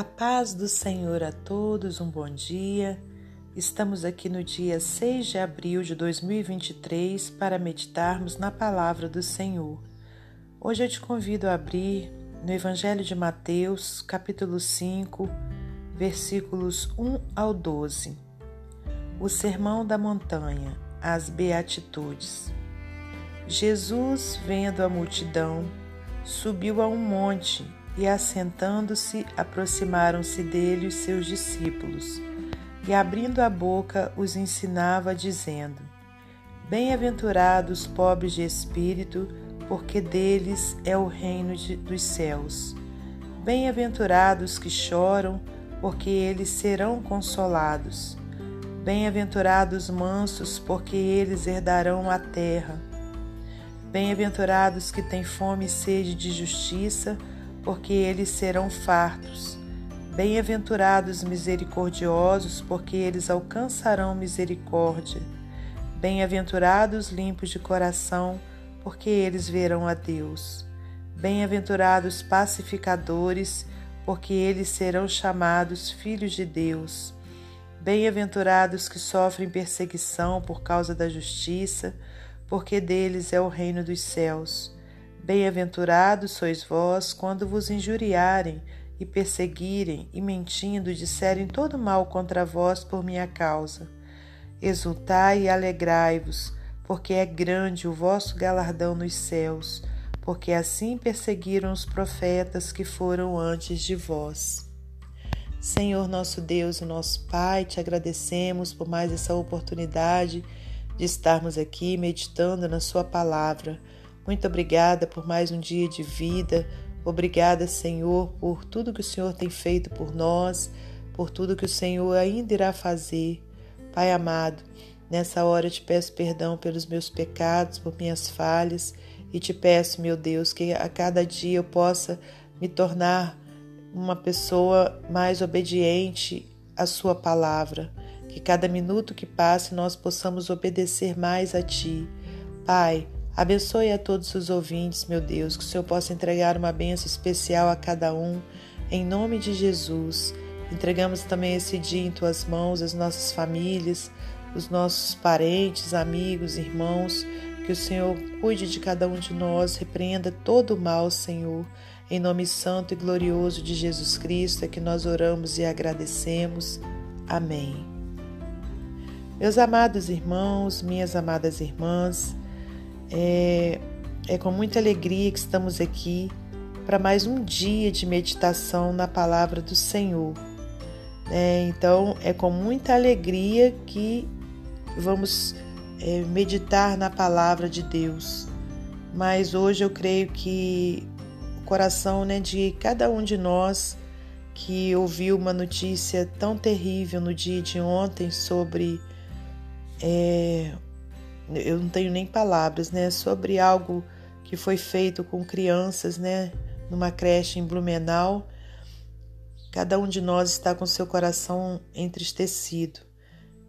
A paz do Senhor a todos, um bom dia. Estamos aqui no dia 6 de abril de 2023 para meditarmos na palavra do Senhor. Hoje eu te convido a abrir no Evangelho de Mateus, capítulo 5, versículos 1 ao 12. O Sermão da Montanha, as Beatitudes. Jesus, vendo a multidão, subiu a um monte e, assentando-se, aproximaram-se dele os seus discípulos, e, abrindo a boca, os ensinava, dizendo: Bem-aventurados pobres de espírito, porque deles é o reino de, dos céus. Bem-aventurados que choram, porque eles serão consolados. Bem-aventurados mansos, porque eles herdarão a terra. Bem-aventurados que têm fome e sede de justiça, porque eles serão fartos. Bem-aventurados misericordiosos, porque eles alcançarão misericórdia. Bem-aventurados limpos de coração, porque eles verão a Deus. Bem-aventurados pacificadores, porque eles serão chamados filhos de Deus. Bem-aventurados que sofrem perseguição por causa da justiça, porque deles é o reino dos céus. Bem-aventurados sois vós quando vos injuriarem e perseguirem e mentindo disserem todo mal contra vós por minha causa. Exultai e alegrai-vos, porque é grande o vosso galardão nos céus, porque assim perseguiram os profetas que foram antes de vós. Senhor nosso Deus e nosso Pai, te agradecemos por mais essa oportunidade de estarmos aqui meditando na Sua palavra muito obrigada por mais um dia de vida. Obrigada, Senhor, por tudo que o Senhor tem feito por nós, por tudo que o Senhor ainda irá fazer. Pai amado, nessa hora eu te peço perdão pelos meus pecados, por minhas falhas e te peço, meu Deus, que a cada dia eu possa me tornar uma pessoa mais obediente à Sua palavra. Que cada minuto que passe nós possamos obedecer mais a Ti. Pai, Abençoe a todos os ouvintes, meu Deus, que o Senhor possa entregar uma bênção especial a cada um, em nome de Jesus. Entregamos também esse dia em tuas mãos, as nossas famílias, os nossos parentes, amigos, irmãos. Que o Senhor cuide de cada um de nós, repreenda todo o mal, Senhor. Em nome santo e glorioso de Jesus Cristo é que nós oramos e agradecemos. Amém. Meus amados irmãos, minhas amadas irmãs, é, é com muita alegria que estamos aqui para mais um dia de meditação na palavra do Senhor. É, então, é com muita alegria que vamos é, meditar na palavra de Deus. Mas hoje eu creio que o coração né, de cada um de nós que ouviu uma notícia tão terrível no dia de ontem sobre é, eu não tenho nem palavras, né, sobre algo que foi feito com crianças, né, numa creche em Blumenau. Cada um de nós está com seu coração entristecido.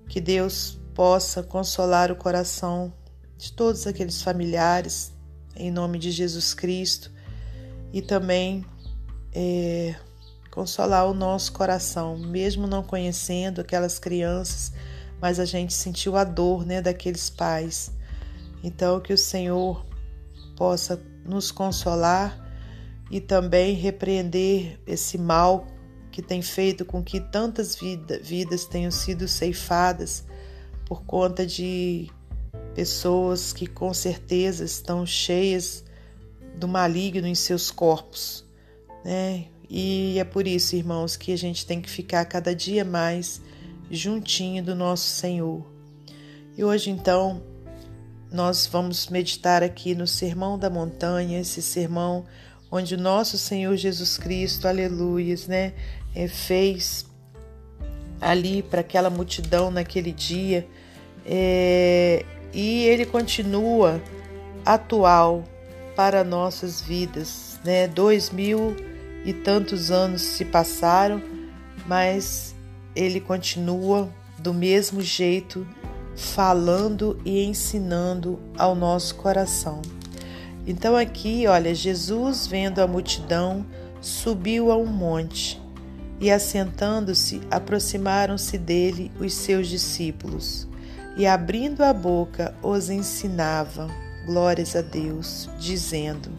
Que Deus possa consolar o coração de todos aqueles familiares, em nome de Jesus Cristo, e também é, consolar o nosso coração, mesmo não conhecendo aquelas crianças mas a gente sentiu a dor né, daqueles pais. Então, que o Senhor possa nos consolar e também repreender esse mal que tem feito com que tantas vida, vidas tenham sido ceifadas por conta de pessoas que com certeza estão cheias do maligno em seus corpos, né? E é por isso, irmãos, que a gente tem que ficar cada dia mais juntinho do nosso Senhor. E hoje então nós vamos meditar aqui no Sermão da Montanha, esse sermão onde o nosso Senhor Jesus Cristo, aleluias, né, é, fez ali para aquela multidão naquele dia é, e ele continua atual para nossas vidas, né? Dois mil e tantos anos se passaram, mas ele continua do mesmo jeito falando e ensinando ao nosso coração. Então aqui, olha, Jesus vendo a multidão, subiu a um monte E assentando-se, aproximaram-se dele os seus discípulos. E abrindo a boca, os ensinava, glórias a Deus, dizendo: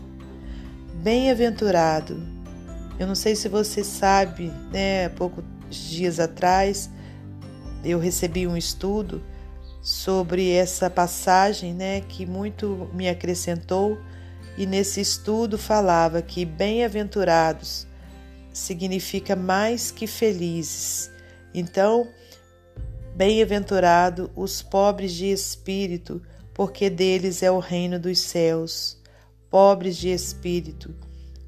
Bem-aventurado. Eu não sei se você sabe, né? Há poucos dias atrás eu recebi um estudo sobre essa passagem, né, que muito me acrescentou, e nesse estudo falava que bem-aventurados significa mais que felizes. Então, bem-aventurado os pobres de espírito, porque deles é o reino dos céus. Pobres de espírito,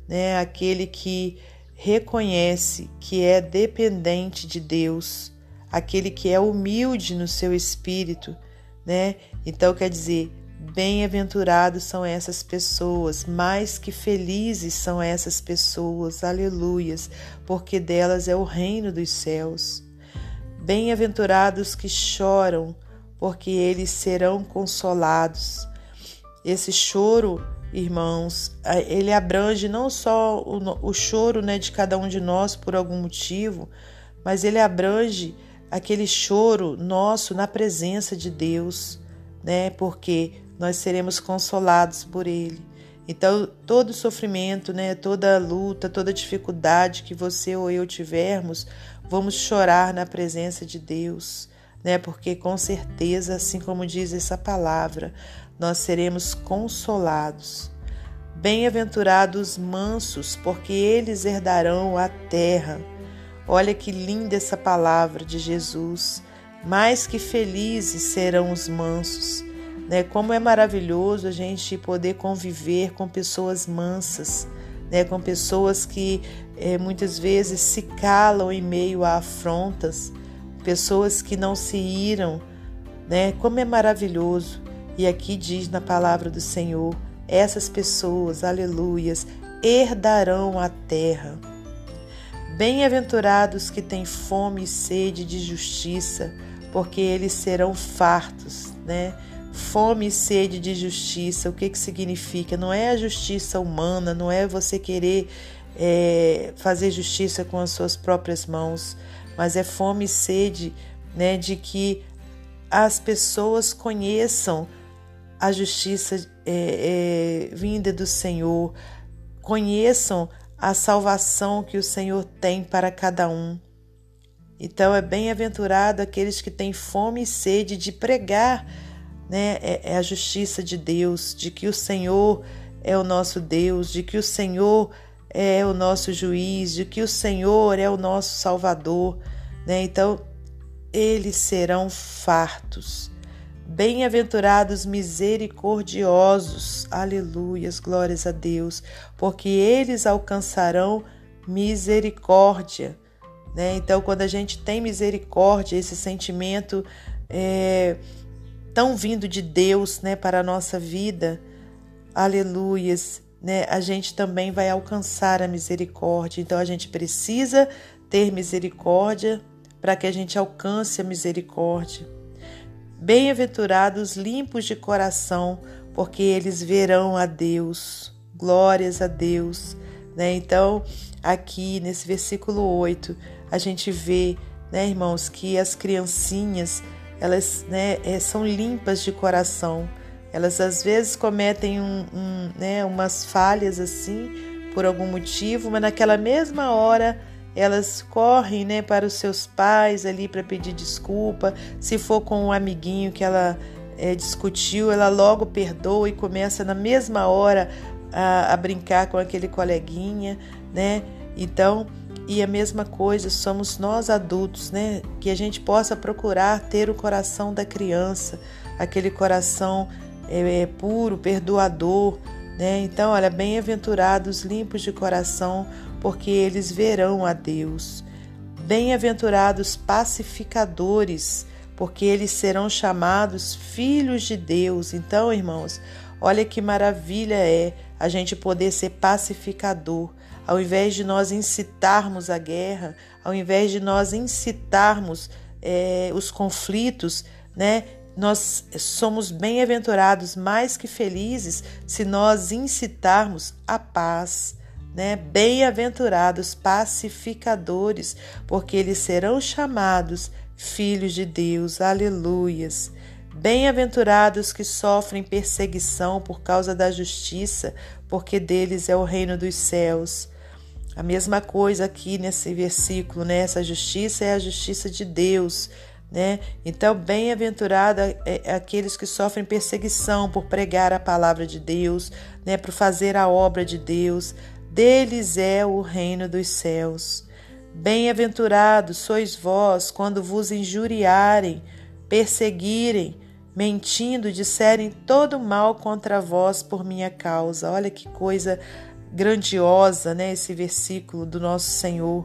né? Aquele que reconhece que é dependente de Deus, aquele que é humilde no seu espírito, né? Então quer dizer, bem-aventurados são essas pessoas, mais que felizes são essas pessoas, aleluias, porque delas é o reino dos céus. Bem-aventurados que choram, porque eles serão consolados. Esse choro, irmãos, ele abrange não só o, o choro né, de cada um de nós por algum motivo, mas ele abrange aquele choro nosso na presença de Deus, né? Porque nós seremos consolados por Ele. Então, todo sofrimento, né, toda luta, toda dificuldade que você ou eu tivermos, vamos chorar na presença de Deus, né? Porque com certeza, assim como diz essa palavra, nós seremos consolados. Bem-aventurados mansos, porque eles herdarão a terra. Olha que linda essa palavra de Jesus. Mais que felizes serão os mansos. Né? Como é maravilhoso a gente poder conviver com pessoas mansas, né? com pessoas que é, muitas vezes se calam em meio a afrontas, pessoas que não se iram. Né? Como é maravilhoso. E aqui diz na palavra do Senhor: essas pessoas, aleluias, herdarão a terra. Bem-aventurados que têm fome e sede de justiça, porque eles serão fartos, né? Fome e sede de justiça, o que, que significa? Não é a justiça humana, não é você querer é, fazer justiça com as suas próprias mãos, mas é fome e sede né, de que as pessoas conheçam a justiça é, é, vinda do Senhor, conheçam a salvação que o Senhor tem para cada um. Então é bem-aventurado aqueles que têm fome e sede de pregar né, é, é a justiça de Deus, de que o Senhor é o nosso Deus, de que o Senhor é o nosso juiz, de que o Senhor é o nosso Salvador. Né? Então, eles serão fartos. Bem-aventurados misericordiosos, aleluias, glórias a Deus, porque eles alcançarão misericórdia. Né? Então, quando a gente tem misericórdia, esse sentimento é, tão vindo de Deus né, para a nossa vida, aleluias, né? a gente também vai alcançar a misericórdia. Então, a gente precisa ter misericórdia para que a gente alcance a misericórdia. Bem-aventurados limpos de coração, porque eles verão a Deus. Glórias a Deus. Né? Então, aqui nesse versículo 8, a gente vê, né, irmãos, que as criancinhas, elas né, é, são limpas de coração. Elas às vezes cometem um, um, né, umas falhas assim, por algum motivo, mas naquela mesma hora elas correm né, para os seus pais ali para pedir desculpa. Se for com um amiguinho que ela é, discutiu, ela logo perdoa e começa na mesma hora a, a brincar com aquele coleguinha, né? Então, e a mesma coisa somos nós adultos, né? Que a gente possa procurar ter o coração da criança, aquele coração é, é, puro, perdoador, né? Então, olha, bem-aventurados, limpos de coração, porque eles verão a Deus. Bem-aventurados pacificadores, porque eles serão chamados filhos de Deus. Então, irmãos, olha que maravilha é a gente poder ser pacificador. Ao invés de nós incitarmos a guerra, ao invés de nós incitarmos é, os conflitos, né? Nós somos bem-aventurados, mais que felizes, se nós incitarmos a paz, né? Bem-aventurados pacificadores, porque eles serão chamados filhos de Deus. Aleluias. Bem-aventurados que sofrem perseguição por causa da justiça, porque deles é o reino dos céus. A mesma coisa aqui nesse versículo, né? Essa justiça é a justiça de Deus, né? Então, bem-aventurada é aqueles que sofrem perseguição por pregar a palavra de Deus, né? Por fazer a obra de Deus. Deles é o reino dos céus. Bem-aventurados sois vós quando vos injuriarem, perseguirem, mentindo, disserem todo mal contra vós por minha causa. Olha que coisa grandiosa, né? Esse versículo do nosso Senhor,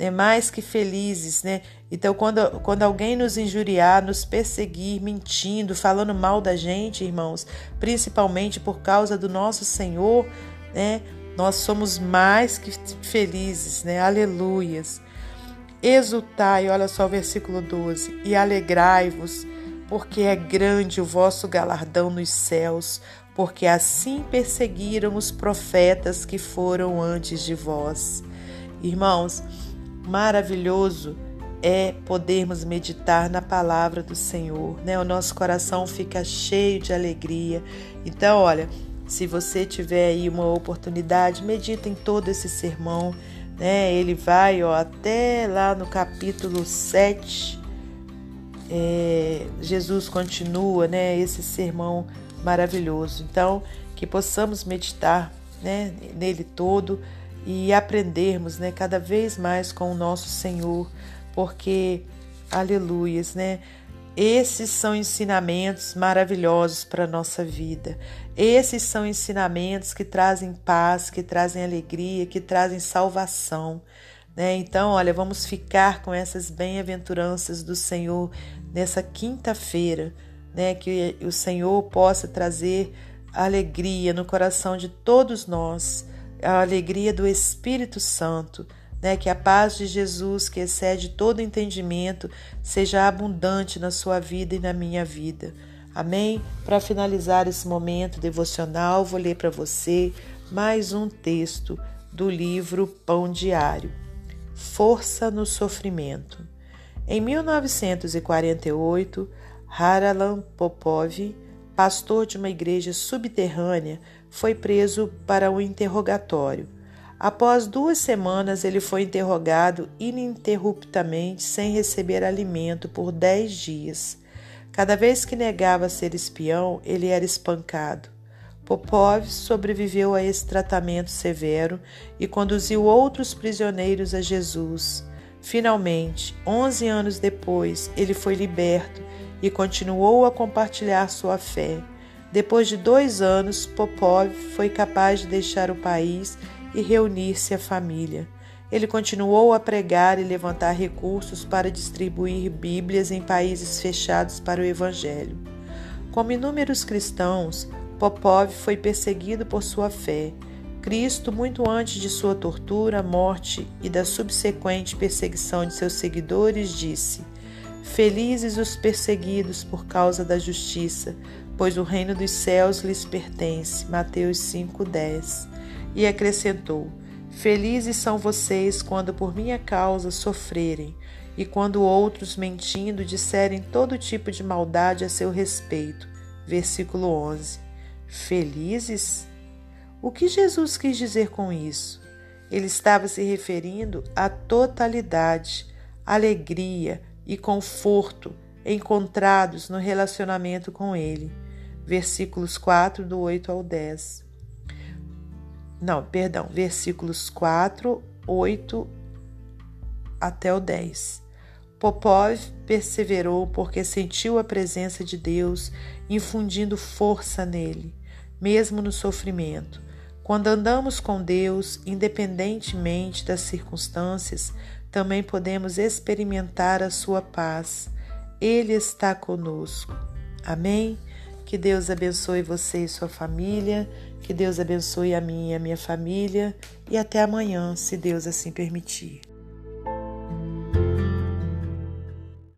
né? Mais que felizes, né? Então, quando, quando alguém nos injuriar, nos perseguir, mentindo, falando mal da gente, irmãos, principalmente por causa do nosso Senhor, né? Nós somos mais que felizes, né? Aleluias. Exultai, olha só o versículo 12, e alegrai-vos, porque é grande o vosso galardão nos céus, porque assim perseguiram os profetas que foram antes de vós. Irmãos, maravilhoso é podermos meditar na palavra do Senhor, né? O nosso coração fica cheio de alegria. Então, olha, se você tiver aí uma oportunidade, medita em todo esse sermão, né? Ele vai ó, até lá no capítulo 7. É, Jesus continua, né? Esse sermão maravilhoso. Então, que possamos meditar né, nele todo e aprendermos né, cada vez mais com o nosso Senhor, porque, aleluias, né? Esses são ensinamentos maravilhosos para a nossa vida. Esses são ensinamentos que trazem paz, que trazem alegria, que trazem salvação. Né? Então, olha, vamos ficar com essas bem-aventuranças do Senhor nessa quinta-feira né? Que o Senhor possa trazer alegria no coração de todos nós, a alegria do Espírito Santo, né? Que a paz de Jesus, que excede todo entendimento, seja abundante na sua vida e na minha vida. Amém? Para finalizar esse momento devocional, vou ler para você mais um texto do livro Pão Diário. Força no Sofrimento. Em 1948, Haralan Popov, pastor de uma igreja subterrânea, foi preso para o interrogatório. Após duas semanas, ele foi interrogado ininterruptamente, sem receber alimento, por dez dias. Cada vez que negava ser espião, ele era espancado. Popov sobreviveu a esse tratamento severo e conduziu outros prisioneiros a Jesus. Finalmente, onze anos depois, ele foi liberto e continuou a compartilhar sua fé. Depois de dois anos, Popov foi capaz de deixar o país e reunir-se à família. Ele continuou a pregar e levantar recursos para distribuir Bíblias em países fechados para o Evangelho. Como inúmeros cristãos, Popov foi perseguido por sua fé. Cristo, muito antes de sua tortura, morte e da subsequente perseguição de seus seguidores, disse: Felizes os perseguidos por causa da justiça, pois o reino dos céus lhes pertence. Mateus 5:10. E acrescentou: Felizes são vocês quando por minha causa sofrerem, e quando outros mentindo disserem todo tipo de maldade a seu respeito. Versículo 11. Felizes? O que Jesus quis dizer com isso? Ele estava se referindo à totalidade, alegria, e conforto encontrados no relacionamento com Ele. Versículos 4, do 8 ao 10. Não, perdão, versículos 4, 8 até o 10. Popov perseverou porque sentiu a presença de Deus infundindo força nele, mesmo no sofrimento. Quando andamos com Deus, independentemente das circunstâncias, também podemos experimentar a sua paz. Ele está conosco. Amém? Que Deus abençoe você e sua família, que Deus abençoe a mim e a minha família, e até amanhã, se Deus assim permitir.